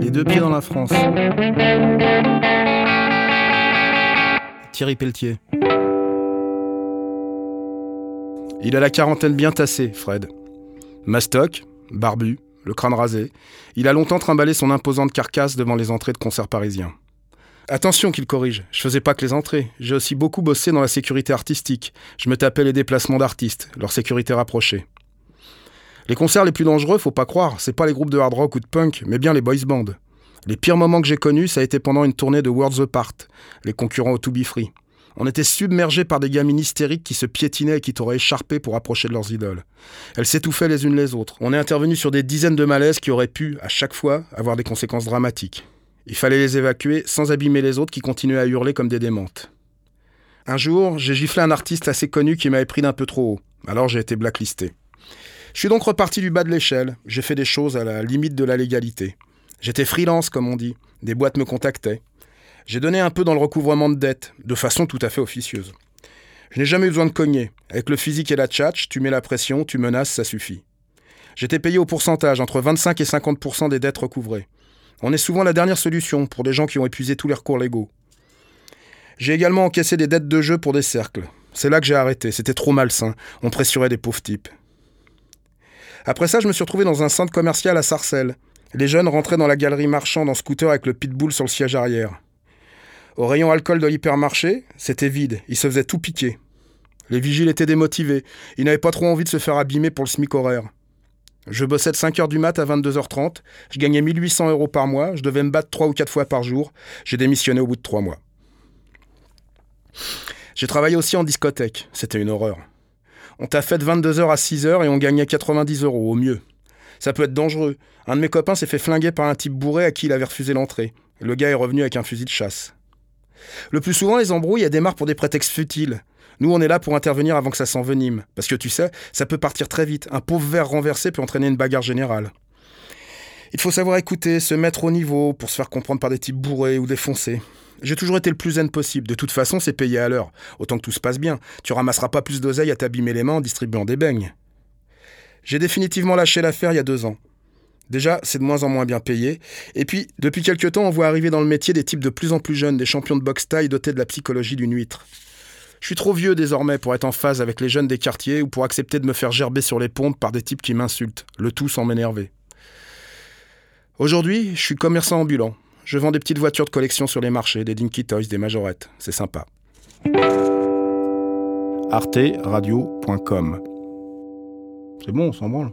Les deux pieds dans la France. Thierry Pelletier. Il a la quarantaine bien tassée, Fred. Mastoc, barbu, le crâne rasé, il a longtemps trimballé son imposante carcasse devant les entrées de concerts parisiens. Attention qu'il corrige, je faisais pas que les entrées, j'ai aussi beaucoup bossé dans la sécurité artistique. Je me tapais les déplacements d'artistes, leur sécurité rapprochée. Les concerts les plus dangereux, faut pas croire, c'est pas les groupes de hard rock ou de punk, mais bien les boys bands. Les pires moments que j'ai connus, ça a été pendant une tournée de Worlds Apart, les concurrents au To Be Free. On était submergés par des gamines hystériques qui se piétinaient et qui t'auraient écharpé pour approcher de leurs idoles. Elles s'étouffaient les unes les autres. On est intervenu sur des dizaines de malaises qui auraient pu, à chaque fois, avoir des conséquences dramatiques. Il fallait les évacuer sans abîmer les autres qui continuaient à hurler comme des démentes. Un jour, j'ai giflé un artiste assez connu qui m'avait pris d'un peu trop haut. Alors j'ai été blacklisté. Je suis donc reparti du bas de l'échelle. J'ai fait des choses à la limite de la légalité. J'étais freelance, comme on dit. Des boîtes me contactaient. J'ai donné un peu dans le recouvrement de dettes, de façon tout à fait officieuse. Je n'ai jamais eu besoin de cogner. Avec le physique et la tchatch, tu mets la pression, tu menaces, ça suffit. J'étais payé au pourcentage, entre 25 et 50% des dettes recouvrées. On est souvent la dernière solution pour des gens qui ont épuisé tous les recours légaux. J'ai également encaissé des dettes de jeu pour des cercles. C'est là que j'ai arrêté, c'était trop malsain. On pressurait des pauvres types. Après ça, je me suis retrouvé dans un centre commercial à Sarcelles. Les jeunes rentraient dans la galerie marchande en scooter avec le pitbull sur le siège arrière. Au rayon alcool de l'hypermarché, c'était vide, ils se faisaient tout piquer. Les vigiles étaient démotivés, ils n'avaient pas trop envie de se faire abîmer pour le SMIC horaire. Je bossais de 5h du mat à 22h30, je gagnais 1800 euros par mois, je devais me battre 3 ou 4 fois par jour, j'ai démissionné au bout de 3 mois. J'ai travaillé aussi en discothèque, c'était une horreur. On t'a fait de 22h à 6h et on gagnait 90 euros, au mieux. Ça peut être dangereux. Un de mes copains s'est fait flinguer par un type bourré à qui il avait refusé l'entrée. Le gars est revenu avec un fusil de chasse. Le plus souvent, les embrouilles démarrent pour des prétextes futiles. Nous, on est là pour intervenir avant que ça s'envenime. Parce que tu sais, ça peut partir très vite. Un pauvre verre renversé peut entraîner une bagarre générale. Il faut savoir écouter, se mettre au niveau pour se faire comprendre par des types bourrés ou défoncés. J'ai toujours été le plus zen possible. De toute façon, c'est payé à l'heure. Autant que tout se passe bien. Tu ramasseras pas plus d'oseille à t'abîmer les mains en distribuant des beignes. J'ai définitivement lâché l'affaire il y a deux ans. Déjà, c'est de moins en moins bien payé. Et puis, depuis quelques temps, on voit arriver dans le métier des types de plus en plus jeunes, des champions de boxe taille dotés de la psychologie d'une huître. Je suis trop vieux désormais pour être en phase avec les jeunes des quartiers ou pour accepter de me faire gerber sur les pompes par des types qui m'insultent, le tout sans m'énerver. Aujourd'hui, je suis commerçant ambulant. Je vends des petites voitures de collection sur les marchés, des Dinky Toys, des majorettes. C'est sympa. arteradio.com C'est bon, on s'en branle.